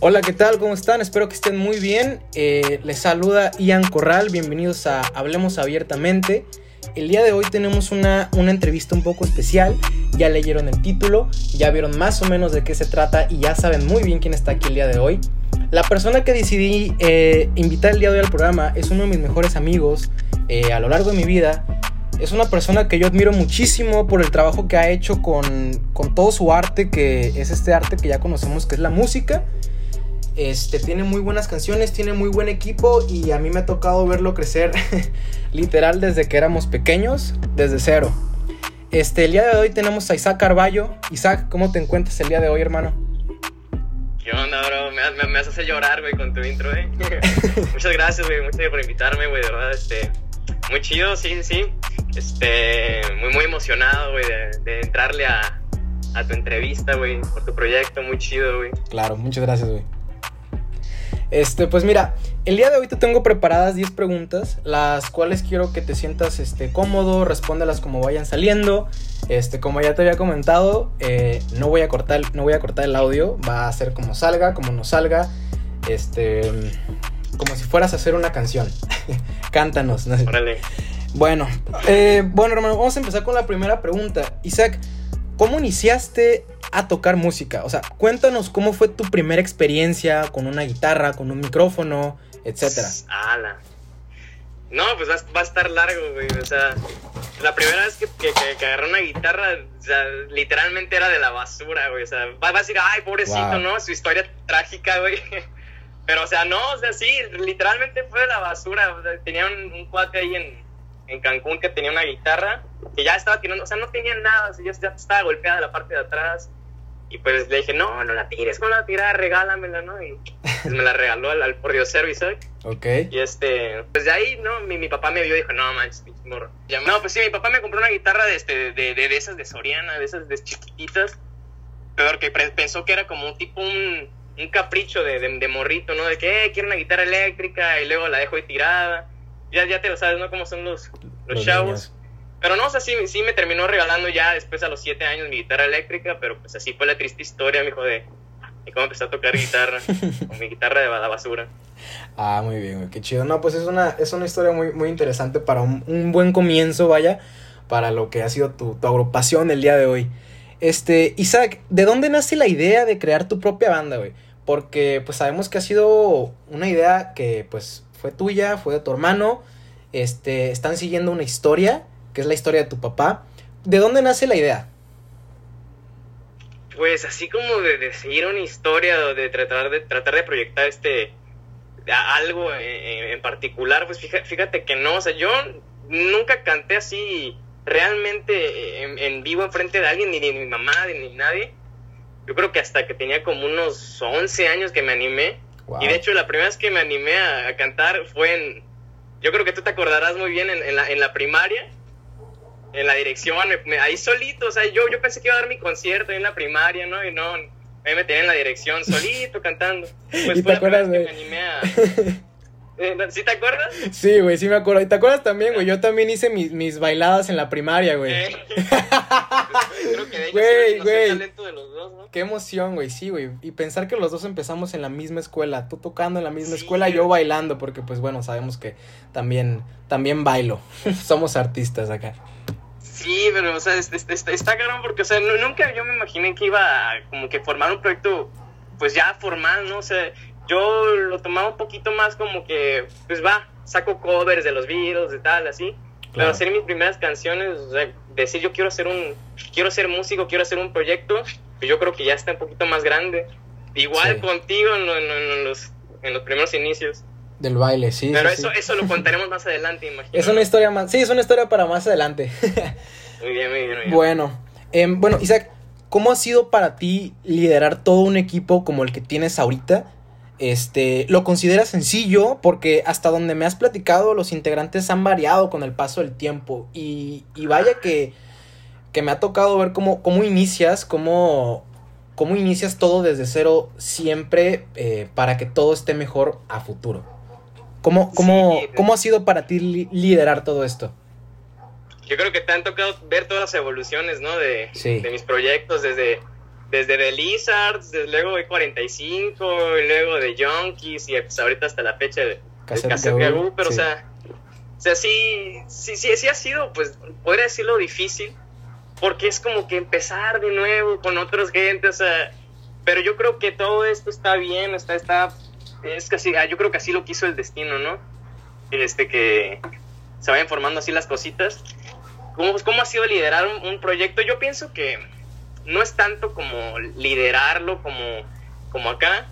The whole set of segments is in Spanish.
Hola, ¿qué tal? ¿Cómo están? Espero que estén muy bien. Eh, les saluda Ian Corral, bienvenidos a Hablemos Abiertamente. El día de hoy tenemos una, una entrevista un poco especial. Ya leyeron el título, ya vieron más o menos de qué se trata y ya saben muy bien quién está aquí el día de hoy. La persona que decidí eh, invitar el día de hoy al programa es uno de mis mejores amigos eh, a lo largo de mi vida. Es una persona que yo admiro muchísimo por el trabajo que ha hecho con, con todo su arte, que es este arte que ya conocemos, que es la música. Este, tiene muy buenas canciones, tiene muy buen equipo y a mí me ha tocado verlo crecer literal desde que éramos pequeños, desde cero. Este, el día de hoy tenemos a Isaac Carballo. Isaac, ¿cómo te encuentras el día de hoy, hermano? ¿Qué onda, bro? Me, me, hace llorar, güey, con tu intro, eh. muchas gracias, güey, muchas gracias por invitarme, güey, de verdad, este, muy chido, sí, sí, este, muy, muy emocionado, güey, de, de, entrarle a, a tu entrevista, güey, por tu proyecto, muy chido, güey. Claro, muchas gracias, güey. Este, pues mira, el día de hoy te tengo preparadas 10 preguntas, las cuales quiero que te sientas este, cómodo, respóndelas como vayan saliendo. Este, como ya te había comentado, eh, no, voy a cortar, no voy a cortar el audio, va a ser como salga, como no salga. Este, como si fueras a hacer una canción. Cántanos. ¿no? Bueno, eh, bueno, hermano, vamos a empezar con la primera pregunta. Isaac, ¿cómo iniciaste a tocar música? O sea, cuéntanos cómo fue tu primera experiencia con una guitarra, con un micrófono, etcétera. ¡Hala! No, pues va, va, a estar largo, güey. O sea, la primera vez que, que, que agarré una guitarra, o sea, literalmente era de la basura, güey. O sea, va, va a decir, ay, pobrecito, wow. ¿no? Su historia trágica, güey. Pero, o sea, no, o sea, sí, literalmente fue de la basura. O sea, tenía un, un cuate ahí en, en Cancún que tenía una guitarra que ya estaba tirando, o sea, no tenía nada, o sea, ya, ya estaba golpeada la parte de atrás. Y pues le dije, no, no la tires, ¿cómo la tirar? Regálamela, ¿no? Y pues me la regaló al, al pordiosero Isaac. Ok. Y este, pues de ahí, ¿no? Mi, mi papá me vio y dijo, no, manches, morro. No, pues sí, mi papá me compró una guitarra de, este, de, de, de esas de Soriana, de esas de chiquititas. Pero que pensó que era como un tipo, un, un capricho de, de, de morrito, ¿no? De que, eh, quiero una guitarra eléctrica y luego la dejo ahí tirada. Ya, ya te lo sabes, ¿no? Cómo son los, los, los chavos. Niños. Pero no, o sea, sí, sí me terminó regalando ya después a los siete años mi guitarra eléctrica, pero pues así fue la triste historia, mijo, de, de cómo empecé a tocar guitarra, con mi guitarra de la basura. Ah, muy bien, qué chido. No, pues es una, es una historia muy, muy interesante para un, un buen comienzo, vaya, para lo que ha sido tu, tu agrupación el día de hoy. Este, Isaac, ¿de dónde nace la idea de crear tu propia banda, güey? Porque pues sabemos que ha sido una idea que pues fue tuya, fue de tu hermano, este, están siguiendo una historia que es la historia de tu papá. ¿De dónde nace la idea? Pues así como de, de seguir una historia o de tratar de tratar de proyectar este algo en, particular, pues fíjate, fíjate, que no, o sea, yo nunca canté así realmente en, en vivo enfrente de alguien, ni, ni mi mamá, ni, ni, nadie. Yo creo que hasta que tenía como unos 11 años que me animé. Wow. Y de hecho la primera vez que me animé a, a, cantar fue en, yo creo que tú te acordarás muy bien, en, en, la, en la primaria en la dirección, me, me, ahí solito, o sea, yo, yo pensé que iba a dar mi concierto ahí en la primaria, ¿no? Y no, ahí me tenía en la dirección solito cantando. Pues ¿Y te acuerdas, güey? Me animé a... ¿Sí te acuerdas? Sí, güey, sí me acuerdo. ¿Y te acuerdas también, güey? Yo también hice mis, mis bailadas en la primaria, güey. Eh. Creo que de güey, no güey. talento de los dos, ¿no? Qué emoción, güey, sí, güey. Y pensar que los dos empezamos en la misma escuela. Tú tocando en la misma sí, escuela, yo bailando, porque pues bueno, sabemos que también, también bailo. Somos artistas acá. Sí, pero, o sea, está, está, está cabrón porque, o sea, nunca yo me imaginé que iba a como que formar un proyecto, pues ya formal, ¿no? O sea, yo lo tomaba un poquito más como que, pues va, saco covers de los Beatles, de tal, así. Claro. Pero hacer mis primeras canciones, o sea, decir yo quiero hacer un, quiero ser músico, quiero hacer un proyecto, pues yo creo que ya está un poquito más grande. Igual sí. contigo en, en, en, los, en los primeros inicios. Del baile, sí. Pero sí, eso, sí. eso lo contaremos más adelante, imagino. Es una historia más. Sí, es una historia para más adelante. muy bien, muy bien, muy bien. Bueno, eh, bueno, Isaac, ¿cómo ha sido para ti liderar todo un equipo como el que tienes ahorita? Este, ¿lo consideras sencillo? Porque hasta donde me has platicado, los integrantes han variado con el paso del tiempo. Y, y vaya que, que me ha tocado ver cómo, cómo inicias, cómo, cómo inicias todo desde cero siempre eh, para que todo esté mejor a futuro. ¿Cómo, cómo, sí, ¿Cómo ha sido para ti li liderar todo esto? Yo creo que te han tocado ver todas las evoluciones, ¿no? De, sí. de mis proyectos, desde, desde The Lizards, desde luego de 45, y luego de Junkies, y pues ahorita hasta la fecha de Cassette pero o sea, o sea, sí, sí, sí, sí ha sido, pues, podría decirlo difícil, porque es como que empezar de nuevo con otros gente, o sea, pero yo creo que todo esto está bien, está, está, es casi, yo creo que así lo quiso el destino, ¿no? Este, que se vayan formando así las cositas. ¿Cómo, cómo ha sido liderar un, proyecto? Yo pienso que no es tanto como liderarlo como, como acá.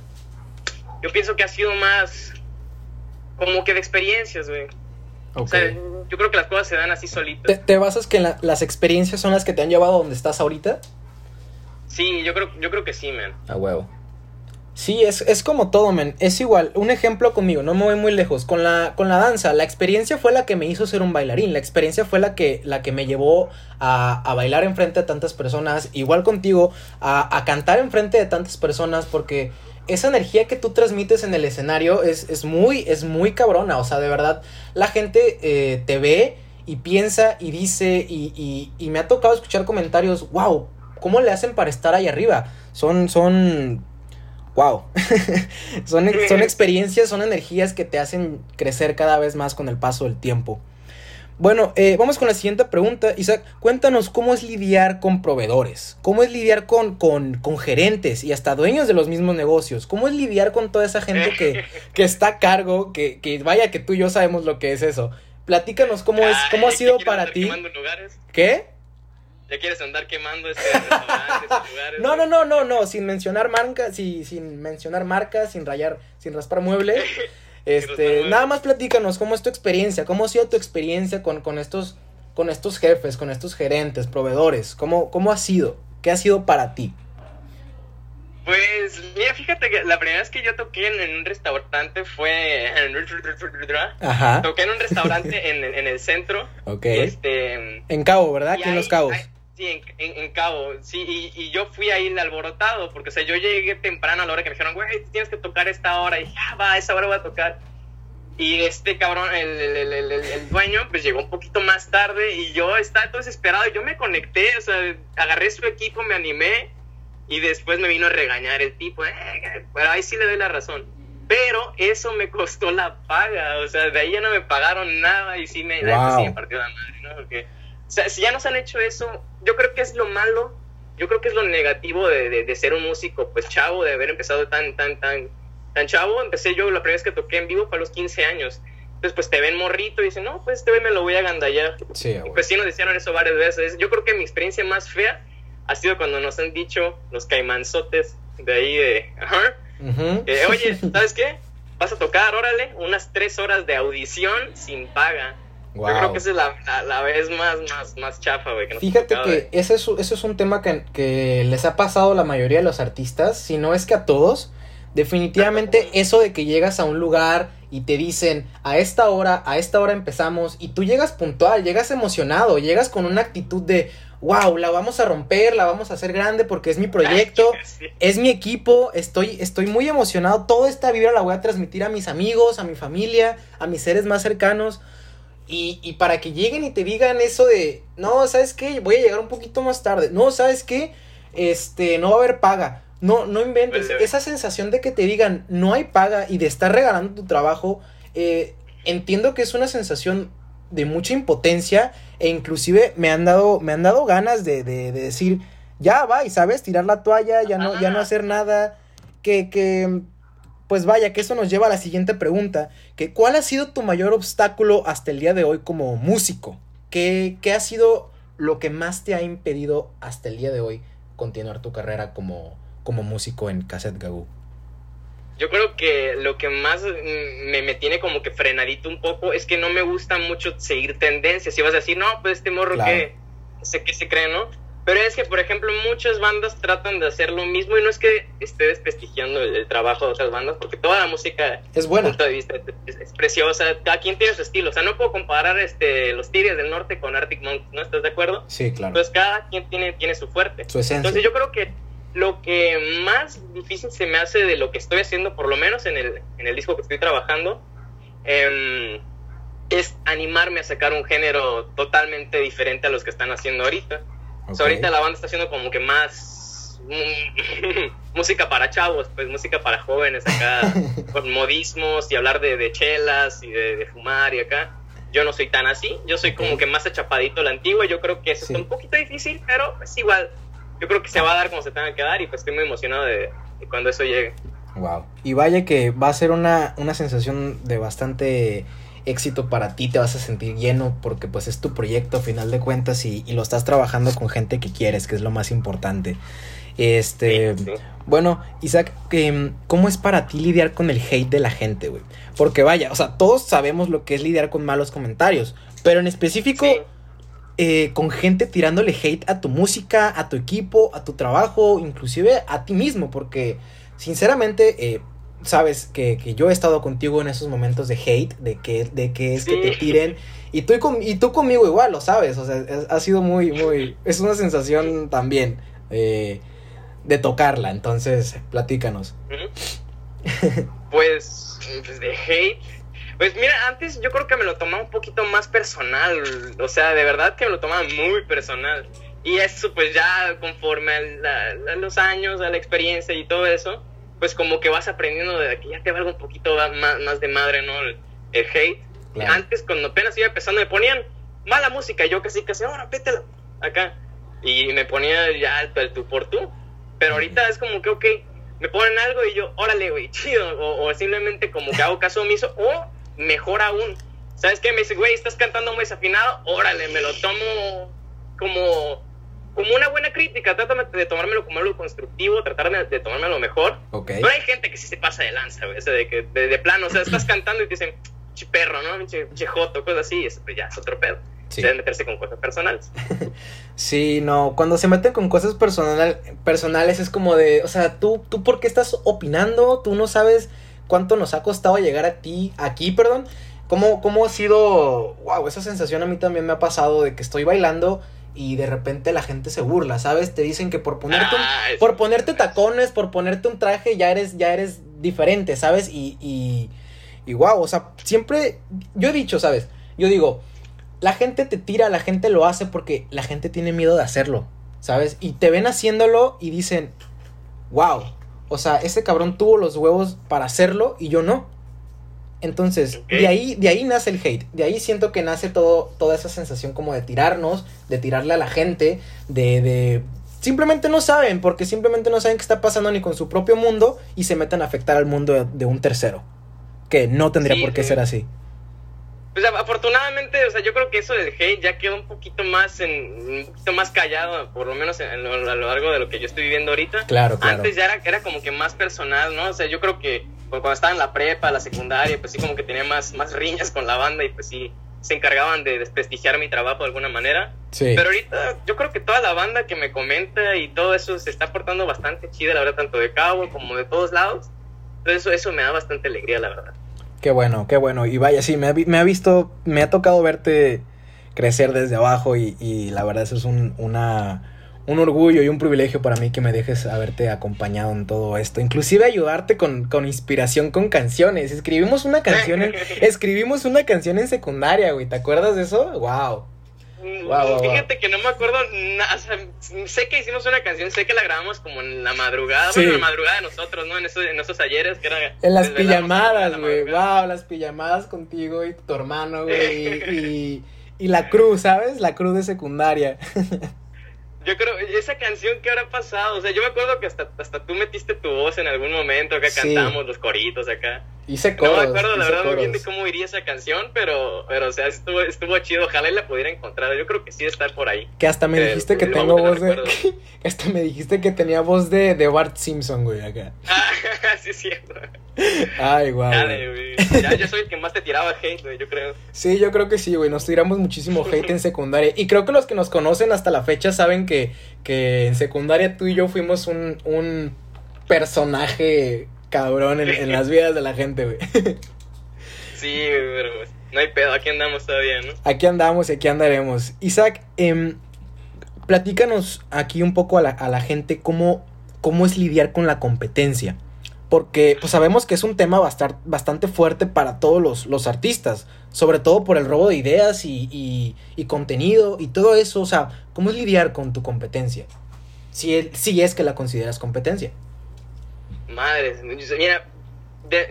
Yo pienso que ha sido más como que de experiencias, güey. O sea, yo creo que las cosas se dan así solitas. ¿Te, basas que las experiencias son las que te han llevado a donde estás ahorita? Sí, yo creo, yo creo que sí, man. A huevo. Sí, es, es como todo, men. Es igual. Un ejemplo conmigo, no me voy muy lejos. Con la, con la danza, la experiencia fue la que me hizo ser un bailarín. La experiencia fue la que, la que me llevó a, a bailar enfrente de tantas personas. Igual contigo, a, a cantar enfrente de tantas personas. Porque esa energía que tú transmites en el escenario es, es muy, es muy cabrona. O sea, de verdad, la gente eh, te ve y piensa y dice. Y, y, y me ha tocado escuchar comentarios. Wow, ¿cómo le hacen para estar ahí arriba? Son, son wow. son, son experiencias, son energías que te hacen crecer cada vez más con el paso del tiempo. Bueno, eh, vamos con la siguiente pregunta. Isaac, cuéntanos cómo es lidiar con proveedores, cómo es lidiar con, con, con, gerentes y hasta dueños de los mismos negocios, cómo es lidiar con toda esa gente que, que está a cargo, que, que, vaya que tú y yo sabemos lo que es eso. Platícanos cómo es, cómo ha sido para ti. ¿Qué? ¿Ya quieres andar quemando este restaurante, lugares? No, no, no, no, no, sin mencionar marcas, sí, sin mencionar marcas, sin rayar, sin raspar muebles. Este, nada más platícanos cómo es tu experiencia, cómo ha sido tu experiencia con, con estos con estos jefes, con estos gerentes, proveedores, ¿cómo, cómo ha sido? ¿Qué ha sido para ti? Pues, mira, fíjate que la primera vez que yo toqué en, un restaurante fue. Ajá. Toqué en un restaurante en, en, el centro. Ok. Este, en Cabo, ¿verdad? Aquí en Los Cabos. Sí, en, Cabo, sí, y, yo fui ahí alborotado, porque, o sea, yo llegué temprano a la hora que me dijeron, güey, tienes que tocar esta hora, y dije, ah, va, esa hora voy a tocar. Y este cabrón, el, el, el, el, dueño, pues llegó un poquito más tarde, y yo estaba todo desesperado, y yo me conecté, o sea, agarré su equipo, me animé, y después me vino a regañar el tipo, eh, pero ahí sí le doy la razón. Pero eso me costó la paga, o sea, de ahí ya no me pagaron nada, y sí me, sí me partió la madre, ¿no? Porque sea, si ya nos han hecho eso, yo creo que es lo malo, yo creo que es lo negativo de, de, ser un músico, pues chavo, de haber empezado tan, tan, tan, tan chavo. Empecé yo, la primera vez que toqué en vivo fue a los 15 años. Entonces, pues te ven morrito y dicen, no, pues este me lo voy a gandallar. Sí, y pues sí nos decían eso varias veces. Yo creo que mi experiencia más fea ha sido cuando nos han dicho los caimanzotes de ahí de, ajá, eh, oye, ¿sabes qué? Vas a tocar, órale, unas tres horas de audición sin paga. Yo creo que esa es la, vez más, más, más chafa, güey. Fíjate que ese es, eso es un tema que, que, les ha pasado a la mayoría de los artistas, si no es que a todos. Definitivamente eso de que llegas a un lugar y te dicen a esta hora, a esta hora empezamos y tú llegas puntual, llegas emocionado, llegas con una actitud de wow, la vamos a romper, la vamos a hacer grande porque es mi proyecto, es mi equipo, estoy, estoy muy emocionado, toda esta vibra la voy a transmitir a mis amigos, a mi familia, a mis seres más cercanos. Y, y, para que lleguen y te digan eso de, no, ¿sabes qué? Voy a llegar un poquito más tarde. No, ¿sabes qué? Este, no va a haber paga. No, no inventes. Pues, Esa sensación de que te digan, no hay paga y de estar regalando tu trabajo, eh, entiendo que es una sensación de mucha impotencia e inclusive me han dado, me han dado ganas de, de, de decir, ya va, y sabes, tirar la toalla, ya no, ya no hacer nada, que, que pues vaya, que eso nos lleva a la siguiente pregunta, que ¿cuál ha sido tu mayor obstáculo hasta el día de hoy como músico? ¿Qué, qué ha sido lo que más te ha impedido hasta el día de hoy continuar tu carrera como, como músico en Cassette Gagoo? Yo creo que lo que más me, me, tiene como que frenadito un poco es que no me gusta mucho seguir tendencias. Si vas a decir, no, pues este morro que sé que se cree, ¿no? Pero es que, por ejemplo, muchas bandas tratan de hacer lo mismo y no es que esté desprestigiando el, trabajo de otras bandas, porque toda la música es buena. Punto de vista, es, preciosa, cada quien tiene su estilo. O sea, no puedo comparar este, los Tigres del Norte con Arctic Monkeys, ¿no? ¿Estás de acuerdo? Sí, claro. Entonces, cada quien tiene, tiene su fuerte. Su esencia. Entonces, yo creo que lo que más difícil se me hace de lo que estoy haciendo, por lo menos en el, en el disco que estoy trabajando, eh, es animarme a sacar un género totalmente diferente a los que están haciendo ahorita ahorita la banda está haciendo como que más, pues música para chavos, pues música para jóvenes acá, con modismos y hablar de, de chelas y de, fumar y acá. Yo no soy tan así, yo soy como que más achapadito la antigua, yo creo que eso es un poquito difícil, pero es igual, yo creo que se va a dar como se tenga que dar y pues estoy muy emocionado de, cuando eso llegue. Wow. Y vaya que va a ser una, una sensación de bastante éxito para ti, te vas a sentir lleno porque pues es tu proyecto a final de cuentas y, lo estás trabajando con gente que quieres, que es lo más importante. Este, bueno, Isaac, em, ¿cómo es para ti lidiar con el hate de la gente, güey? Porque vaya, o sea, todos sabemos lo que es lidiar con malos comentarios, pero en específico eh, con gente tirándole hate a tu música, a tu equipo, a tu trabajo, inclusive a ti mismo, porque sinceramente eh, sabes que, yo he estado contigo en esos momentos de hate, de que, de que es que te tiren. Y tú, y tú conmigo igual, lo sabes. O sea, ha sido muy, muy. Es una sensación también eh, de tocarla. Entonces, platícanos. Pues, pues, de hate. Pues mira, antes yo creo que me lo tomaba un poquito más personal. O sea, de verdad que me lo tomaba muy personal. Y eso, pues ya conforme a los años, a la experiencia y todo eso pues como que vas aprendiendo de que ya te valga un poquito más, más de madre, ¿no? El, hate. Antes, cuando apenas iba empezando, me ponían mala música, yo casi casi, ahora pétela acá. Y me ponía ya el, tú por tú. Pero ahorita es como que, ok, me ponen algo y yo, órale, güey, chido. O, simplemente como que hago caso omiso, o mejor aún. ¿Sabes qué? Me dice, güey, estás cantando muy desafinado, órale, me lo tomo como como una buena crítica, trata de tomármelo como algo constructivo, tratar de, tomármelo mejor. Pero hay gente que sí se pasa de lanza, güey, de que de, plano, o sea, estás cantando y te dicen, perro, ¿no? Chejoto, cosas así, eso pues ya es otro pedo. Sí. Deben meterse con cosas personales. sí, no, cuando se meten con cosas personal, personales es como de, o sea, tú, tú por qué estás opinando, tú no sabes cuánto nos ha costado llegar a ti, aquí, perdón. ¿Cómo, cómo ha sido, wow, esa sensación a mí también me ha pasado de que estoy bailando y de repente la gente se burla, ¿sabes? Te dicen que por ponerte, ah, por ponerte tacones, por ponerte un traje, ya eres, ya eres diferente, ¿sabes? Y, y, y wow, o sea, siempre, yo he dicho, ¿sabes? Yo digo, la gente te tira, la gente lo hace porque la gente tiene miedo de hacerlo, ¿sabes? Y te ven haciéndolo y dicen, wow, o sea, ese cabrón tuvo los huevos para hacerlo y yo no. Entonces, de ahí, de ahí nace el hate. De ahí siento que nace todo, toda esa sensación como de tirarnos, de tirarle a la gente, de, de simplemente no saben, porque simplemente no saben qué está pasando ni con su propio mundo y se meten a afectar al mundo de, un tercero. Que no tendría por qué ser así. Pues afortunadamente, o sea, yo creo que eso del hate ya quedó un poquito más en, un poquito más callado, por lo menos a lo largo de lo que yo estoy viviendo ahorita. Claro, claro. Antes ya era, era como que más personal, ¿no? O sea, yo creo que cuando estaba en la prepa, la secundaria, pues sí como que tenía más, más riñas con la banda y pues sí se encargaban de desprestigiar mi trabajo de alguna manera. Sí. Pero ahorita yo creo que toda la banda que me comenta y todo eso se está portando bastante chida, la verdad, tanto de Cabo como de todos lados. Entonces eso, eso me da bastante alegría, la verdad. Qué bueno, qué bueno. Y vaya, sí, me ha, me ha visto, me ha tocado verte crecer desde abajo y, y la verdad eso es un, una un orgullo y un privilegio para mí que me dejes haberte acompañado en todo esto. Inclusive ayudarte con, con inspiración con canciones. Escribimos una canción en, escribimos una canción en secundaria, güey. ¿Te acuerdas de eso? Wow. Wow, Fíjate que no me acuerdo nada, sé que hicimos una canción, sé que la grabamos como en la madrugada, bueno, en la madrugada de nosotros, ¿no? En esos, en esos ayeres que era... En las pijamadas, güey, wow, las pijamadas contigo y tu hermano, güey, y, y, la cruz, ¿sabes? La cruz de secundaria. Yo creo, esa canción que habrá pasado, o sea, yo me acuerdo que hasta, hasta tú metiste tu voz en algún momento, acá cantamos los coritos acá. Hice coros, No me acuerdo la verdad muy bien de cómo iría esa canción, pero, pero o sea, estuvo, estuvo chido, ojalá y la pudiera encontrar, yo creo que sí está por ahí. Que hasta me dijiste que tengo voz de... Que hasta me dijiste que tenía voz de, de Bart Simpson, güey, acá. Ah, sí es cierto. Ay, guau. Ya, yo soy el que más te tiraba hate, güey, yo creo. Sí, yo creo que sí, güey, nos tiramos muchísimo hate en secundaria, y creo que los que nos conocen hasta la fecha saben que que, en secundaria tú y yo fuimos un, un personaje cabrón en, las vidas de la gente, güey. Sí, pero no hay pedo, aquí andamos todavía, ¿no? Aquí andamos y aquí andaremos. Isaac, eh, platícanos aquí un poco a la, a la gente cómo, cómo es lidiar con la competencia porque pues sabemos que es un tema bastante fuerte para todos los, los artistas, sobre todo por el robo de ideas y, y, y, contenido y todo eso, o sea, ¿cómo es lidiar con tu competencia? si, si es que la consideras competencia. Madre, mira,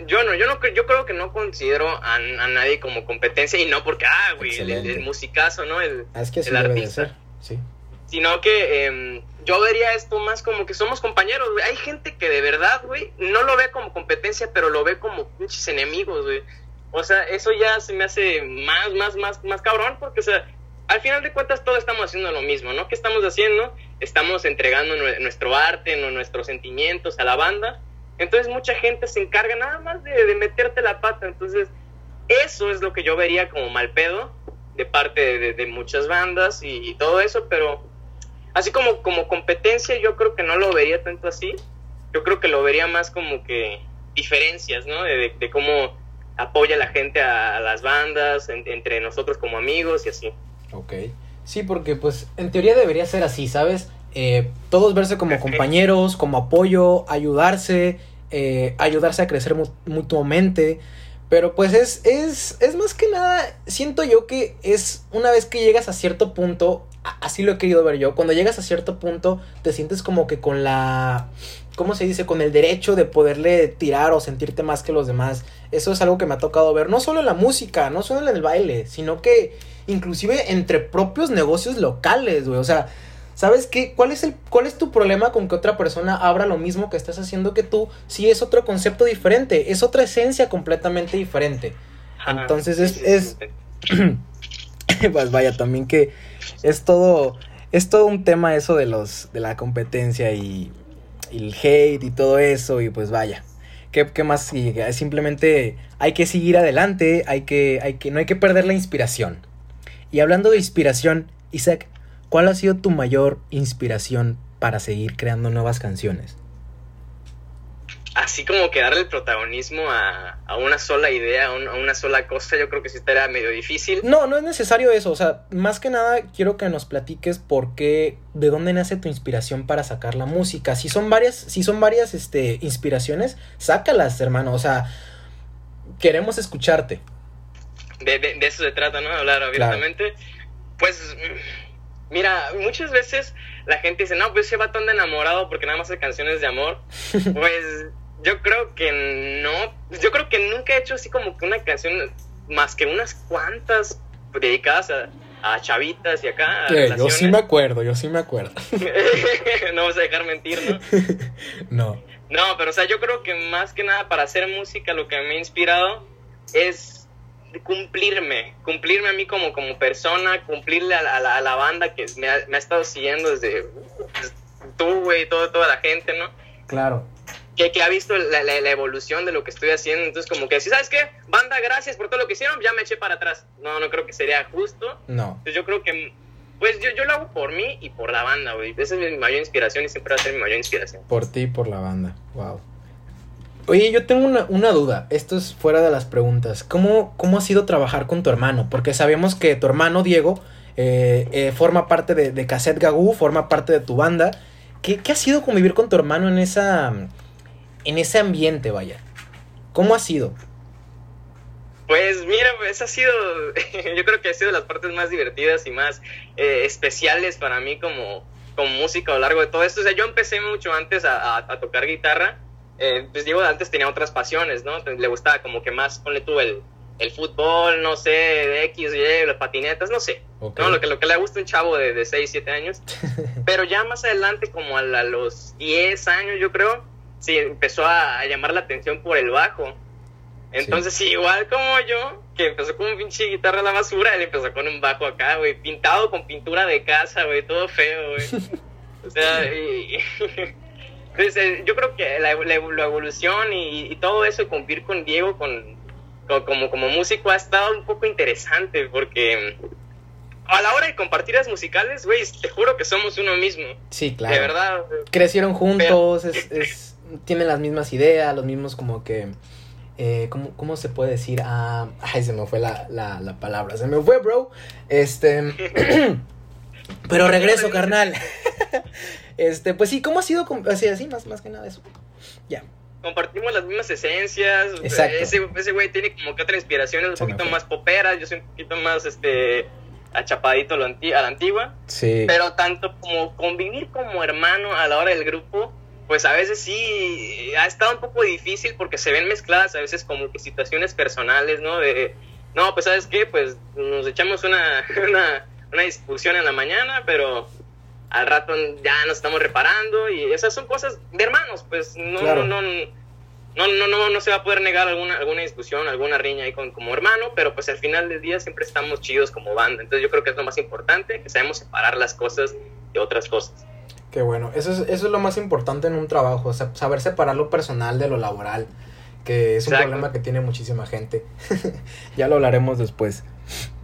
yo no, yo no, yo creo que no considero a, nadie como competencia y no porque, ah, güey, el, musicazo, ¿no? El, ah, es que el artista. sí. Sino que em, yo vería esto más como que somos compañeros, güey. Hay gente que de verdad, güey, no lo ve como competencia, pero lo ve como pinches enemigos, güey. O sea, eso ya se me hace más, más, más, más cabrón, porque, o sea, al final de cuentas todos estamos haciendo lo mismo, ¿no? ¿Qué estamos haciendo? Estamos entregando nuestro arte, nuestros sentimientos a la banda. Entonces mucha gente se encarga nada más de, meterte la pata. Entonces eso es lo que yo vería como mal pedo de parte de, muchas bandas y, todo eso, pero así como, como competencia yo creo que no lo vería tanto así. Yo creo que lo vería más como que diferencias, ¿no? De, cómo apoya la gente a, las bandas, entre nosotros como amigos y así. Ok. Sí, porque pues en teoría debería ser así, ¿sabes? Eh, todos verse como compañeros, como apoyo, ayudarse, eh, ayudarse a crecer mutuamente. Pero pues es, es, es más que nada, siento yo que es una vez que llegas a cierto punto, así lo he querido ver yo, cuando llegas a cierto punto te sientes como que con la, ¿cómo se dice? Con el derecho de poderle tirar o sentirte más que los demás. Eso es algo que me ha tocado ver, no solo en la música, no solo en el baile, sino que inclusive entre propios negocios locales, güey. O sea, ¿sabes qué? ¿Cuál es, el, ¿Cuál es tu problema con que otra persona abra lo mismo que estás haciendo que tú? Si es otro concepto diferente, es otra esencia completamente diferente. Entonces es... es pues vaya, también que es todo... Es todo un tema eso de los... de la competencia y, el hate y todo eso. Y pues vaya. ¿Qué, qué más sigue? Simplemente hay que seguir adelante, hay que, hay que, no hay que perder la inspiración. Y hablando de inspiración, Isaac, ¿cuál ha sido tu mayor inspiración para seguir creando nuevas canciones? Así como que darle el protagonismo a, una sola idea, a, una sola cosa, yo creo que sí estaría medio difícil. No, no es necesario eso. O sea, más que nada quiero que nos platiques por qué, de dónde nace tu inspiración para sacar la música. Si son varias, si son varias este, inspiraciones, sácalas, hermano. O sea, queremos escucharte de, eso se trata, ¿no? Hablar abiertamente. Pues, mira, muchas veces la gente dice, no, pues ese vato anda enamorado porque nada más hace canciones de amor. pues yo creo que no, yo creo que nunca he hecho así como que una canción más que unas cuantas dedicadas a, chavitas y acá. yo sí me acuerdo, yo sí me acuerdo. no vas a dejar mentir, ¿no? no. No, pero o sea, yo creo que más que nada para hacer música lo que me ha inspirado es cumplirme, cumplirme a mí como, como persona, cumplirle a la, a la, banda que me ha, me ha, estado siguiendo desde tú, güey, todo, toda la gente, ¿no? Claro. Que, que ha visto la, la, evolución de lo que estoy haciendo. Entonces, como que si ¿sabes qué? Banda, gracias por todo lo que hicieron, ya me eché para atrás. No, no creo que sería justo. No. Entonces, yo creo que, pues yo, yo lo hago por mí y por la banda, güey. Esa es mi mayor inspiración y siempre va a ser mi mayor inspiración. Por ti y por la banda, wow. Oye, yo tengo una, duda. Esto es fuera de las preguntas. ¿Cómo, ¿Cómo ha sido trabajar con tu hermano? Porque sabemos que tu hermano Diego eh, eh, forma parte de, de Cassette Gagú, forma parte de tu banda. ¿Qué, ha sido convivir con tu hermano en, esa, en ese ambiente, vaya? ¿Cómo ha sido? Pues mira, pues ha sido, yo creo que ha sido las partes más divertidas y más eh, especiales para mí como, como música a lo largo de todo esto. O sea, yo empecé mucho antes a tocar guitarra eh, pues digo, antes tenía otras pasiones, ¿no? le gustaba como que más, ponle tú el, el fútbol, no sé, X, Y, las patinetas, no sé. ¿no? Lo, que, lo que le gusta a un chavo de, de 6, 7 años. Pero ya más adelante, como a, los 10 años, yo creo, sí, empezó a, llamar la atención por el bajo. Entonces, sí. igual como yo, que empezó con un pinche guitarra a la basura, él empezó con un bajo acá, güey, pintado con pintura de casa, güey, todo feo, güey. O sea, y, Entonces, eh, yo creo que la, evolución y, todo eso, y cumplir con Diego con, como, como músico, ha estado un poco interesante porque a la hora de compartir las musicales, güey, te juro que somos uno mismo. Sí, claro. De verdad. Crecieron juntos, es, tienen las mismas ideas, los mismos como que... Eh, ¿cómo, se puede decir? Ah, ay, se me fue la, la, la palabra. Se me fue, bro. Este... Pero regreso, carnal. Este, pues sí, ¿cómo ha sido? Así, así más, más que nada eso. Ya. Compartimos las mismas esencias. Exacto. Ese, ese güey tiene como que otra inspiración, un poquito más popera, yo soy un poquito más, este, achapadito a, lo anti- a la antigua. Sí. Pero tanto como convivir como hermano a la hora del grupo, pues a veces sí ha estado un poco difícil porque se ven mezcladas a veces como que situaciones personales, ¿no? De, no, pues sabes qué, pues nos echamos una, una, una discusión en la mañana, pero al rato ya nos estamos reparando y esas son cosas de hermanos, pues no, Claro. no, no, no, no, no, no se va a poder negar alguna, alguna discusión, alguna riña ahí con, como hermano, pero pues al final del día siempre estamos chidos como banda. Entonces yo creo que es lo más importante, que sabemos separar las cosas de otras cosas. Qué bueno. Eso es, eso es lo más importante en un trabajo, saber separar lo personal de lo laboral, que es un Exacto. problema que tiene muchísima gente. ya lo hablaremos después.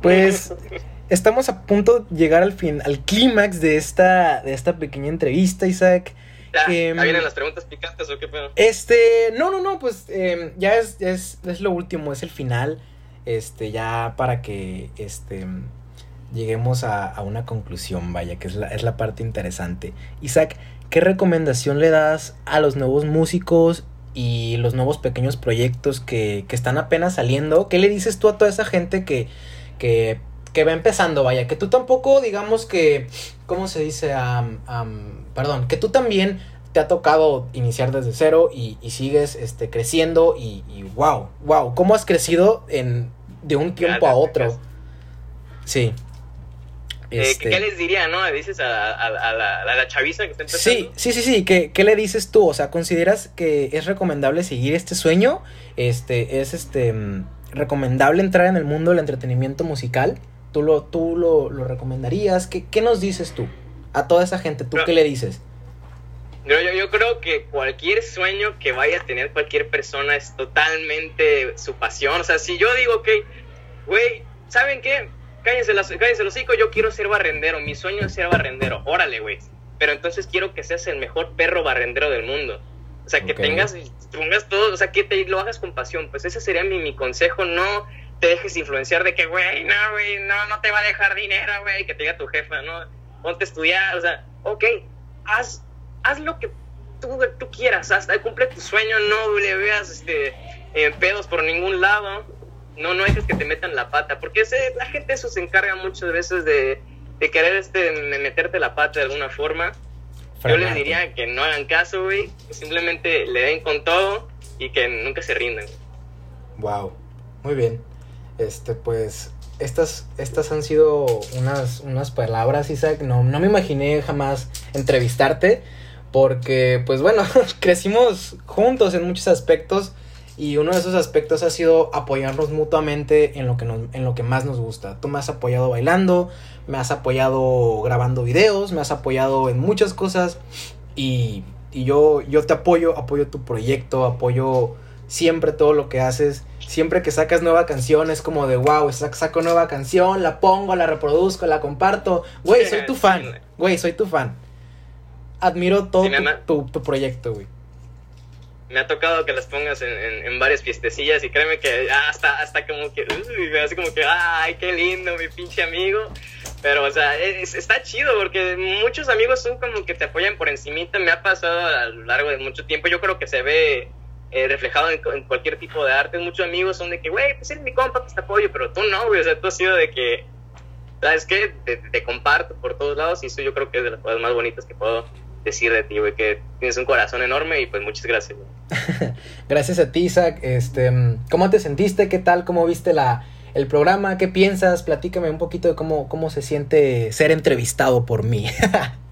Pues estamos a punto de llegar al fin, al clímax de esta, de esta pequeña entrevista, Isaac. Ya, ¿ya vienen las preguntas picantes o qué pedo? Este, no, no, no, pues eh, ya es, es, es lo último, es el final. Este, ya para que este lleguemos a, a una conclusión, vaya, que es la, es la parte interesante. Isaac, ¿qué recomendación le das a los nuevos músicos y los nuevos pequeños proyectos que, que están apenas saliendo? ¿Qué le dices tú a toda esa gente que, que, que va empezando, vaya? Que tú tampoco, digamos que, ¿cómo se dice? Am, perdón, que tú también te ha tocado iniciar desde cero y, y sigues este, creciendo y, y wow, wow, ¿cómo has crecido en, de un tiempo a otro? Sí. Eh, Este, ¿Qué les diría, no? Dices a, a- a la, a la chaviza que está empezando. Sí, sí, sí, sí. ¿Qué, qué le dices tú? O sea, ¿consideras que es recomendable seguir este sueño? Este, ¿Es este mm, recomendable entrar en el mundo del entretenimiento musical? ¿Tú lo, tú lo, lo recomendarías? ¿Qué, ¿Qué nos dices tú? A toda esa gente, ¿tú No. qué le dices? Yo, yo, yo creo que cualquier sueño que vaya a tener cualquier persona es totalmente su pasión. O sea, si yo digo, ok, güey, ¿saben qué? Cállense, las, cállense los hocico, yo quiero ser barrendero. Mi sueño es ser barrendero. Órale, güey. Pero entonces quiero que seas el mejor perro barrendero del mundo. O sea, que tengas, pongas todo, o sea, que te, lo hagas con pasión. Pues ese sería mi, mi consejo. No te dejes influenciar de que, güey, no, güey, no, no te va a dejar dinero, güey, que te diga tu jefa, ¿no? Ponte a estudiar, o sea, ok, haz, haz lo que tú, tú quieras, hasta cumple tu sueño, no le veas este, eh, pedos por ningún lado, no, no dejes que te metan la pata, porque ese- la gente eso se encarga muchas veces de, de querer este, me- meterte la pata de alguna forma. Yo les diría que no hagan caso, güey, que simplemente le den con todo y que nunca se rindan. Wow, muy bien. Este, pues, estas, estas han sido unas, unas palabras, Isaac. No, no me imaginé jamás entrevistarte. Porque, pues bueno, crecimos juntos en muchos aspectos. Y uno de esos aspectos ha sido apoyarnos mutuamente en lo que, en lo que más nos gusta. Tú me has apoyado bailando, me has apoyado grabando videos, me has apoyado en muchas cosas. Y, y yo, yo te apoyo, apoyo tu proyecto, apoyo siempre todo lo que haces. Siempre que sacas nueva canción es como de wow, sac- saco nueva canción, la pongo, la reproduzco, la comparto. Güey, soy tu fan. güey. Soy tu fan. Admiro todo Sí, tu, ama- tu- tu proyecto, güey. Me ha tocado que las pongas en, en, en varias fiestecillas y créeme que hasta, hasta como que, uy, así como que, ay, qué lindo, mi pinche amigo. Pero, o sea, es- está chido porque muchos amigos son como que te apoyan por encimita. Me ha pasado a lo largo de mucho tiempo. Yo creo que se ve eh, reflejado en, en cualquier tipo de arte. Muchos amigos son de que, güey, pues eres mi compa, pues te apoyo. Pero tú no, güey. O sea, tú has sido de que, ¿sabes qué? Te, te comparto por todos lados y eso yo creo que es de las cosas más bonitas que puedo decir de ti, güey. Que tienes un corazón enorme y pues muchas gracias, güey. Gracias a ti, Isaac. Este, ¿cómo te sentiste? ¿Qué tal? ¿Cómo viste la, el programa? ¿Qué piensas? Platícame un poquito de cómo, cómo se siente ser entrevistado por mí.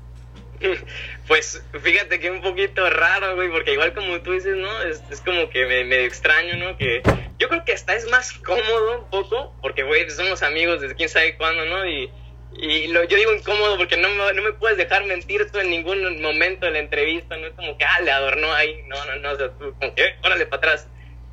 Pues fíjate que un poquito raro, güey, porque igual como tú dices, ¿no? Es, es como que me, me extraño, ¿no? Que yo creo que hasta es más cómodo un poco, porque, güey, somos amigos desde quién sabe cuándo, ¿no? Y, y lo, yo digo incómodo porque no me, no me puedes dejar mentir tú en ningún momento de la entrevista, no es como que, ah, le adornó ahí, no, no, no, o sea, tú como que, "Eh, órale para atrás.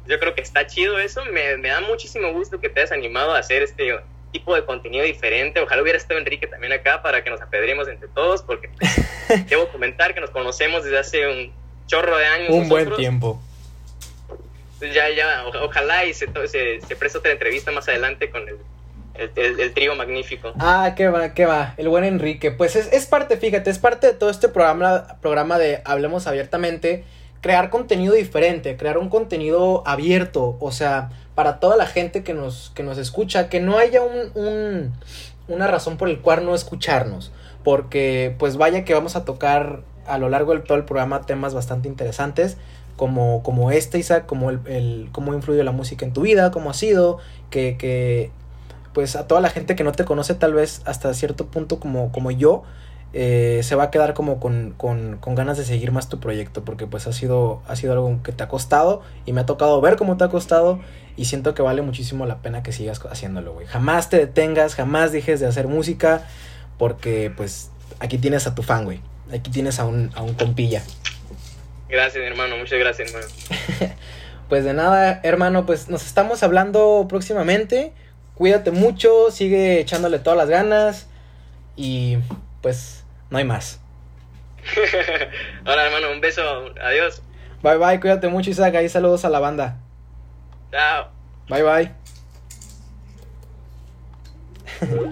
Yo creo que está chido eso, me, me da muchísimo gusto que te hayas animado a hacer este tipo de contenido diferente. Ojalá hubiera estado Enrique también acá para que nos apedremos entre todos, porque debo comentar que nos conocemos desde hace un chorro de años. un buen tiempo. Ya, ya, ojalá y se, to- se, se preste otra entrevista más adelante con el, el, el- el trío magnífico. Ah, qué va, qué va. El buen Enrique. Pues es, es parte, fíjate, es parte de todo este programa, programa de Hablemos Abiertamente. Crear contenido diferente, crear un contenido abierto. O sea, para toda la gente que nos, que nos escucha, que no haya un, un, una razón por el cual no escucharnos. Porque pues vaya que vamos a tocar a lo largo del todo el programa temas bastante interesantes. Como, como este, Isaac, como el, el cómo influye la música en tu vida, cómo ha sido, que, que pues a toda la gente que no te conoce tal vez hasta cierto punto como, como yo, eh, se va a quedar como con, con, con, ganas de seguir más tu proyecto porque pues ha sido, ha sido algo que te ha costado y me ha tocado ver cómo te ha costado y siento que vale muchísimo la pena que sigas haciéndolo, güey. Jamás te detengas, jamás dejes de hacer música porque pues aquí tienes a tu fan, güey. Aquí tienes a un, a un compilla. Gracias, hermano. Muchas gracias, hermano. pues de nada, hermano, pues nos estamos hablando próximamente. Cuídate mucho, sigue echándole todas las ganas y pues no hay más. Hola, hermano, un beso. Adiós. Bye, bye. Cuídate mucho, Isaac. Ahí saludos a la banda. Chao. Bye, bye.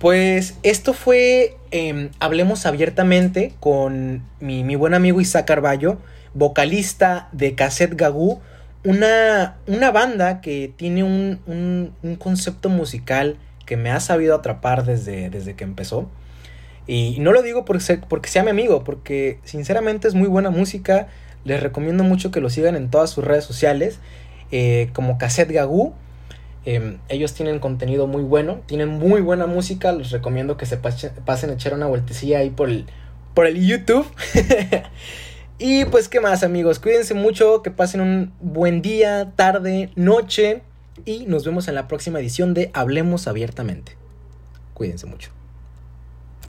pues esto fue eh, Hablemos abiertamente con mi, mi, buen amigo Isaac Carballo, vocalista de Cassette Gagú, una, una banda que tiene un, un, un, concepto musical que me ha sabido atrapar desde, desde que empezó. Y no lo digo sea, porque sea mi amigo, porque sinceramente es muy buena música. Les recomiendo mucho que lo sigan en todas sus redes sociales, eh, como Cassette Gagú. Eh, ellos tienen contenido muy bueno, tienen muy buena música. Les recomiendo que se pasen, pasen a echar una vueltecilla ahí por el, por el YouTube. y pues, ¿qué más, amigos? Cuídense mucho, que pasen un buen día, tarde, noche. Y nos vemos en la próxima edición de Hablemos Abiertamente. Cuídense mucho.